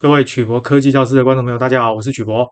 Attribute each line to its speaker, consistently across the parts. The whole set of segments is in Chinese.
Speaker 1: 各位曲博科技教室的观众朋友，大家好，我是曲博。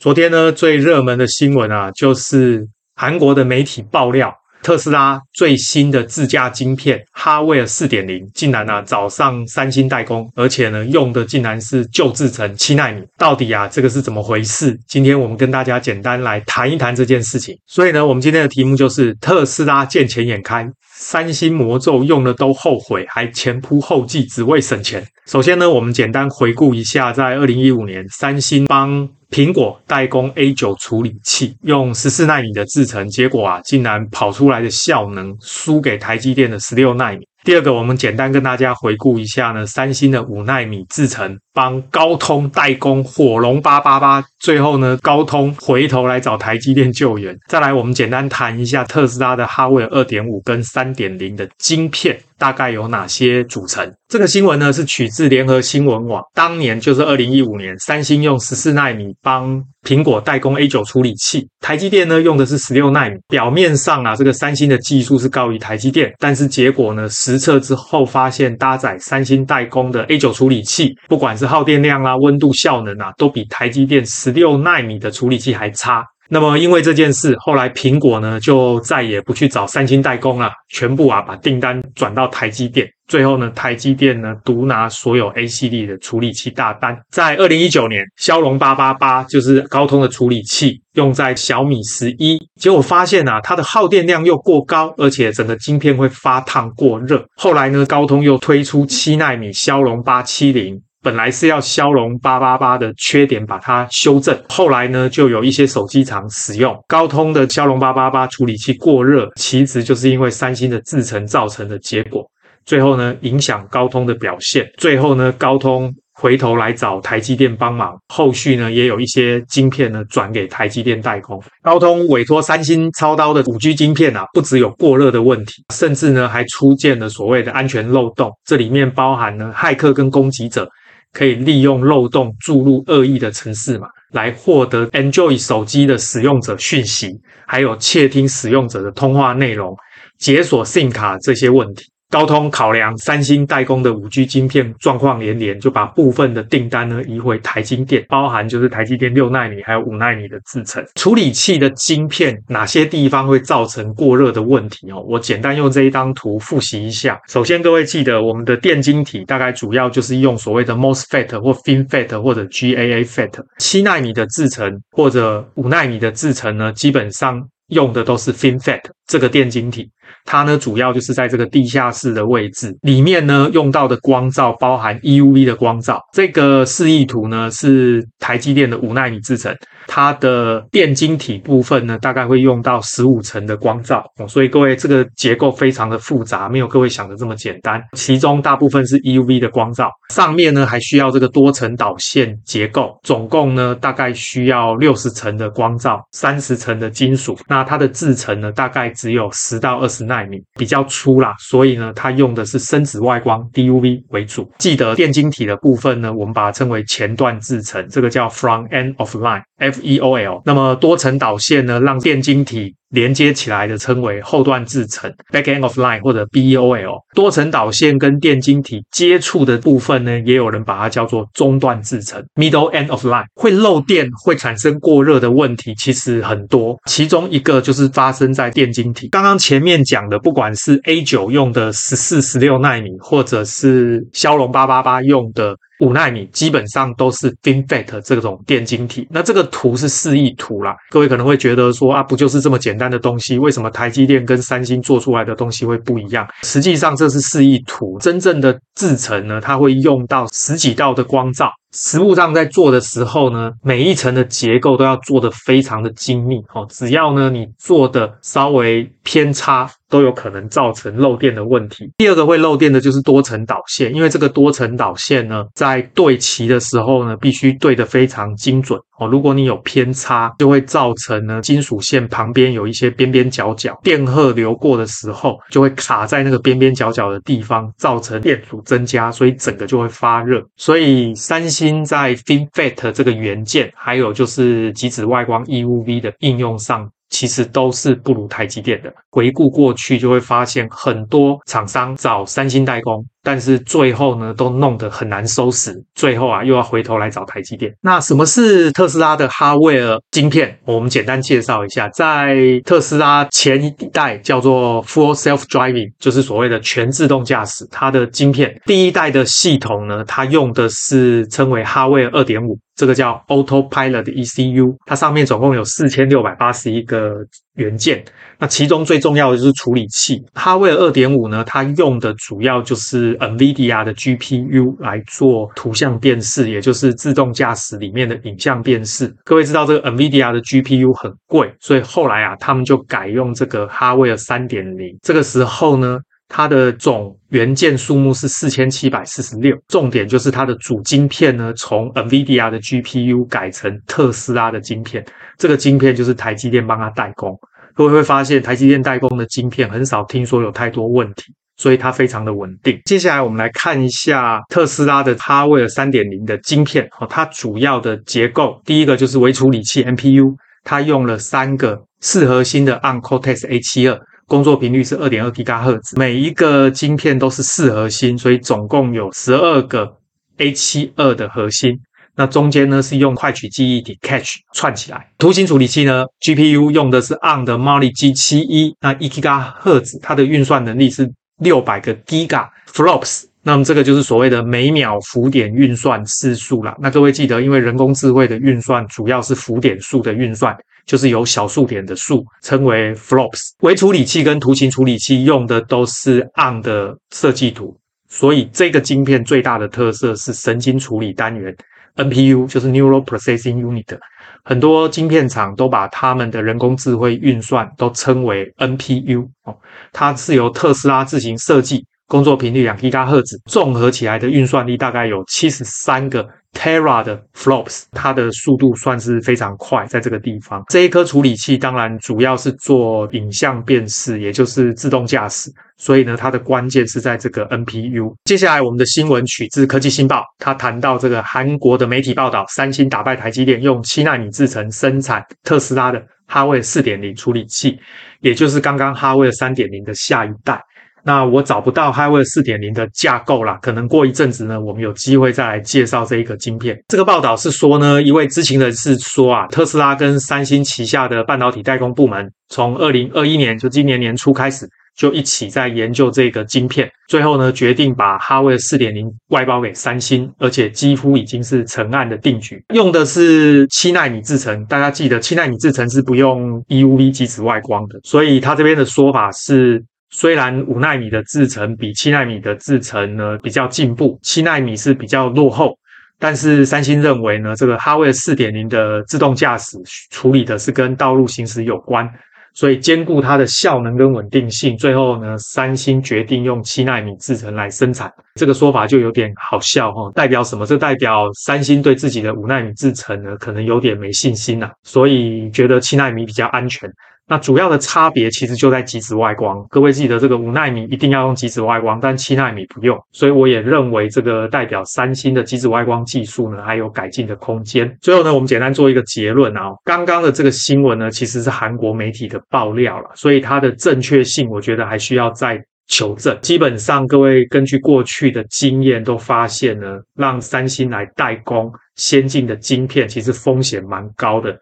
Speaker 1: 昨天呢，最热门的新闻啊，就是韩国的媒体爆料，特斯拉最新的自驾晶片哈维尔四点零，竟然啊找上三星代工，而且呢用的竟然是旧制程七奈米。到底啊这个是怎么回事？今天我们跟大家简单来谈一谈这件事情。所以呢，我们今天的题目就是特斯拉见钱眼开。三星魔咒用了都后悔，还前仆后继，只为省钱。首先呢，我们简单回顾一下，在二零一五年，三星帮苹果代工 A 九处理器，用十四纳米的制程，结果啊，竟然跑出来的效能输给台积电的十六纳米。第二个，我们简单跟大家回顾一下呢，三星的五纳米制程帮高通代工火龙八八八，最后呢，高通回头来找台积电救援。再来，我们简单谈一下特斯拉的哈维尔二点五跟三点零的晶片。大概有哪些组成？这个新闻呢，是取自联合新闻网。当年就是二零一五年，三星用十四纳米帮苹果代工 A 九处理器，台积电呢用的是十六纳米。表面上啊，这个三星的技术是高于台积电，但是结果呢，实测之后发现，搭载三星代工的 A 九处理器，不管是耗电量啊、温度效能啊，都比台积电十十六奈米的处理器还差。那么，因为这件事，后来苹果呢就再也不去找三星代工了，全部啊把订单转到台积电。最后呢，台积电呢独拿所有 A 系列的处理器大单。在二零一九年，骁龙八八八就是高通的处理器，用在小米十一，结果发现啊，它的耗电量又过高，而且整个晶片会发烫过热。后来呢，高通又推出七奈米骁龙八七零。本来是要骁龙八八八的缺点把它修正，后来呢就有一些手机厂使用高通的骁龙八八八处理器过热，其实就是因为三星的制程造成的结果。最后呢影响高通的表现，最后呢高通回头来找台积电帮忙，后续呢也有一些晶片呢转给台积电代工。高通委托三星操刀的五 G 晶片啊，不只有过热的问题，甚至呢还出现了所谓的安全漏洞，这里面包含了骇客跟攻击者。可以利用漏洞注入恶意的程式码，来获得 Enjoy 手机的使用者讯息，还有窃听使用者的通话内容，解锁 SIM 卡这些问题。高通考量三星代工的五 G 晶片状况连连，就把部分的订单呢移回台积电，包含就是台积电六纳米还有五纳米的制程。处理器的晶片哪些地方会造成过热的问题哦？我简单用这一张图复习一下。首先，各位记得我们的电晶体大概主要就是用所谓的 MOSFET 或 FinFET 或者 GAA FET。七纳米的制程或者五纳米的制程呢，基本上用的都是 FinFET 这个电晶体。它呢，主要就是在这个地下室的位置里面呢，用到的光照包含 EUV 的光照。这个示意图呢，是台积电的五纳米制程。它的电晶体部分呢，大概会用到十五层的光罩，所以各位这个结构非常的复杂，没有各位想的这么简单。其中大部分是 EUV 的光罩，上面呢还需要这个多层导线结构，总共呢大概需要六十层的光罩，三十层的金属。那它的制程呢，大概只有十到二十纳米，比较粗啦，所以呢它用的是深紫外光 DUV 为主。记得电晶体的部分呢，我们把它称为前段制程，这个叫 Front End of Line。FEOL，那么多层导线呢，让电晶体连接起来的称为后段制程 （Back End of Line） 或者 BEOL。多层导线跟电晶体接触的部分呢，也有人把它叫做中段制程 （Middle End of Line）。会漏电、会产生过热的问题其实很多，其中一个就是发生在电晶体。刚刚前面讲的，不管是 A 九用的十四、十六纳米，或者是骁龙八八八用的。五纳米基本上都是 FinFET 这种电晶体，那这个图是示意图啦。各位可能会觉得说啊，不就是这么简单的东西，为什么台积电跟三星做出来的东西会不一样？实际上这是示意图，真正的制程呢，它会用到十几道的光照。实物上在做的时候呢，每一层的结构都要做的非常的精密哦。只要呢你做的稍微偏差，都有可能造成漏电的问题。第二个会漏电的就是多层导线，因为这个多层导线呢，在对齐的时候呢，必须对的非常精准哦。如果你有偏差，就会造成呢金属线旁边有一些边边角角，电荷流过的时候就会卡在那个边边角角的地方，造成电阻增加，所以整个就会发热。所以三星。在 FinFET 这个元件，还有就是极紫外光 EUV 的应用上，其实都是不如台积电的。回顾过去，就会发现很多厂商找三星代工。但是最后呢，都弄得很难收拾，最后啊，又要回头来找台积电。那什么是特斯拉的哈维尔晶片？我们简单介绍一下，在特斯拉前一代叫做 Full Self Driving，就是所谓的全自动驾驶，它的晶片第一代的系统呢，它用的是称为哈维尔二点五。这个叫 Autopilot ECU，它上面总共有四千六百八十一个元件，那其中最重要的就是处理器。哈维尔二点五呢，它用的主要就是 NVIDIA 的 GPU 来做图像辨识，也就是自动驾驶里面的影像辨识。各位知道这个 NVIDIA 的 GPU 很贵，所以后来啊，他们就改用这个哈维尔三点零。这个时候呢，它的总元件数目是四千七百四十六，重点就是它的主晶片呢，从 NVIDIA 的 GPU 改成特斯拉的晶片，这个晶片就是台积电帮它代工。各位会发现，台积电代工的晶片很少听说有太多问题，所以它非常的稳定。接下来我们来看一下特斯拉的哈维尔三点零的晶片，哦，它主要的结构，第一个就是微处理器 MPU，它用了三个四核心的 ARM Cortex A72。工作频率是二点二吉赫兹，每一个晶片都是四核心，所以总共有十二个 A 七二的核心。那中间呢是用快取记忆体 c a t c h 串起来。图形处理器呢，GPU 用的是 ARM 的 Mali G 七一，那一吉赫兹，它的运算能力是六百个 Giga Flops。那么这个就是所谓的每秒浮点运算次数啦。那各位记得，因为人工智慧的运算主要是浮点数的运算。就是有小数点的数，称为 flops。微处理器跟图形处理器用的都是 ARM 的设计图，所以这个晶片最大的特色是神经处理单元 NPU，就是 Neural Processing Unit。很多晶片厂都把他们的人工智慧运算都称为 NPU 哦，它是由特斯拉自行设计。工作频率两 GHz，综合起来的运算力大概有七十三个 Tera 的 flops，它的速度算是非常快。在这个地方，这一颗处理器当然主要是做影像辨识，也就是自动驾驶，所以呢，它的关键是在这个 NPU。接下来，我们的新闻取自科技新报，它谈到这个韩国的媒体报道，三星打败台积电，用七纳米制程生产特斯拉的哈维四点零处理器，也就是刚刚哈维三点零的下一代。那我找不到 Hardware 4.0的架构啦，可能过一阵子呢，我们有机会再来介绍这一个晶片。这个报道是说呢，一位知情人士说啊，特斯拉跟三星旗下的半导体代工部门，从2021年就今年年初开始，就一起在研究这个晶片，最后呢，决定把 Hardware 4.0外包给三星，而且几乎已经是成案的定局，用的是七纳米制程。大家记得七纳米制程是不用 EUV 极紫外光的，所以他这边的说法是。虽然五纳米的制程比七纳米的制程呢比较进步，七纳米是比较落后，但是三星认为呢，这个哈维四点零的自动驾驶处理的是跟道路行驶有关，所以兼顾它的效能跟稳定性，最后呢，三星决定用七纳米制程来生产。这个说法就有点好笑哈，代表什么？这代表三星对自己的五纳米制程呢可能有点没信心呐，所以觉得七纳米比较安全。那主要的差别其实就在极紫外光，各位记得这个五奈米一定要用极紫外光，但七奈米不用，所以我也认为这个代表三星的极紫外光技术呢还有改进的空间。最后呢，我们简单做一个结论啊，刚刚的这个新闻呢其实是韩国媒体的爆料了，所以它的正确性我觉得还需要再求证。基本上各位根据过去的经验都发现呢，让三星来代工先进的晶片，其实风险蛮高的。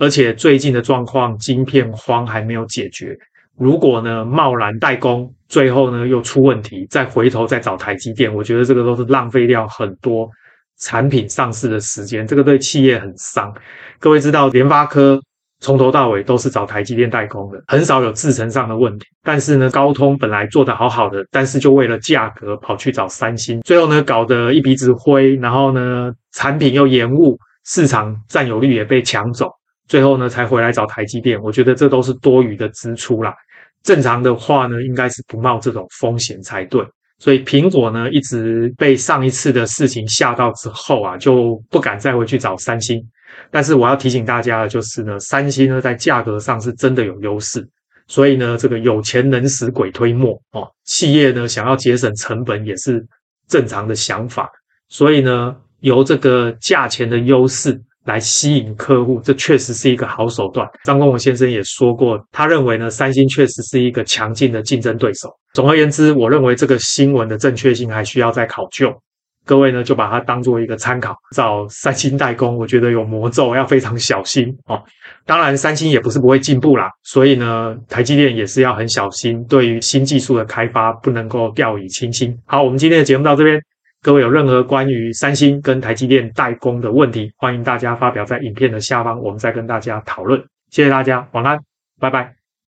Speaker 1: 而且最近的状况，晶片荒还没有解决。如果呢贸然代工，最后呢又出问题，再回头再找台积电，我觉得这个都是浪费掉很多产品上市的时间，这个对企业很伤。各位知道，联发科从头到尾都是找台积电代工的，很少有制程上的问题。但是呢，高通本来做得好好的，但是就为了价格跑去找三星，最后呢搞得一鼻子灰，然后呢产品又延误，市场占有率也被抢走。最后呢，才回来找台积电。我觉得这都是多余的支出啦。正常的话呢，应该是不冒这种风险才对。所以苹果呢，一直被上一次的事情吓到之后啊，就不敢再回去找三星。但是我要提醒大家的就是呢，三星呢在价格上是真的有优势。所以呢，这个有钱能使鬼推磨哦，企业呢想要节省成本也是正常的想法。所以呢，由这个价钱的优势。来吸引客户，这确实是一个好手段。张忠谋先生也说过，他认为呢，三星确实是一个强劲的竞争对手。总而言之，我认为这个新闻的正确性还需要再考究。各位呢，就把它当做一个参考。找三星代工，我觉得有魔咒，要非常小心哦。当然，三星也不是不会进步啦，所以呢，台积电也是要很小心，对于新技术的开发不能够掉以轻心。好，我们今天的节目到这边，各位有任何关于三星跟台积电代工的问题，欢迎大家发表在影片的下方，我们再跟大家讨论。谢谢大家，晚安，拜拜。